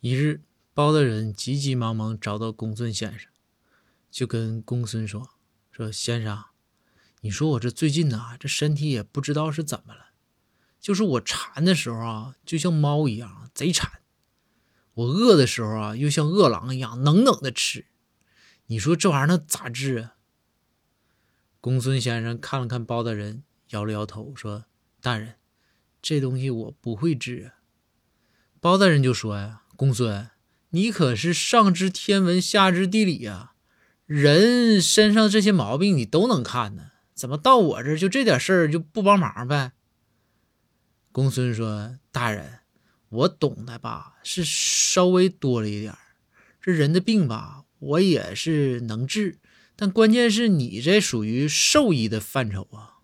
一日，包大人急急忙忙找到公孙先生，就跟公孙说：“说先生，你说我这最近呐，这身体也不知道是怎么了，就是我馋的时候啊，就像猫一样贼馋；我饿的时候啊，又像饿狼一样冷冷的吃。你说这玩意儿能咋治啊？”公孙先生看了看包大人，摇了摇头说：“大人，这东西我不会治啊。”包大人就说：“呀，公孙，你可是上知天文，下知地理呀，人身上这些毛病你都能看呢，怎么到我这就这点事儿就不帮忙呗？”公孙说：“大人，我懂的吧，是稍微多了一点儿。这人的病吧，我也是能治。”但关键是你这属于兽医的范畴啊。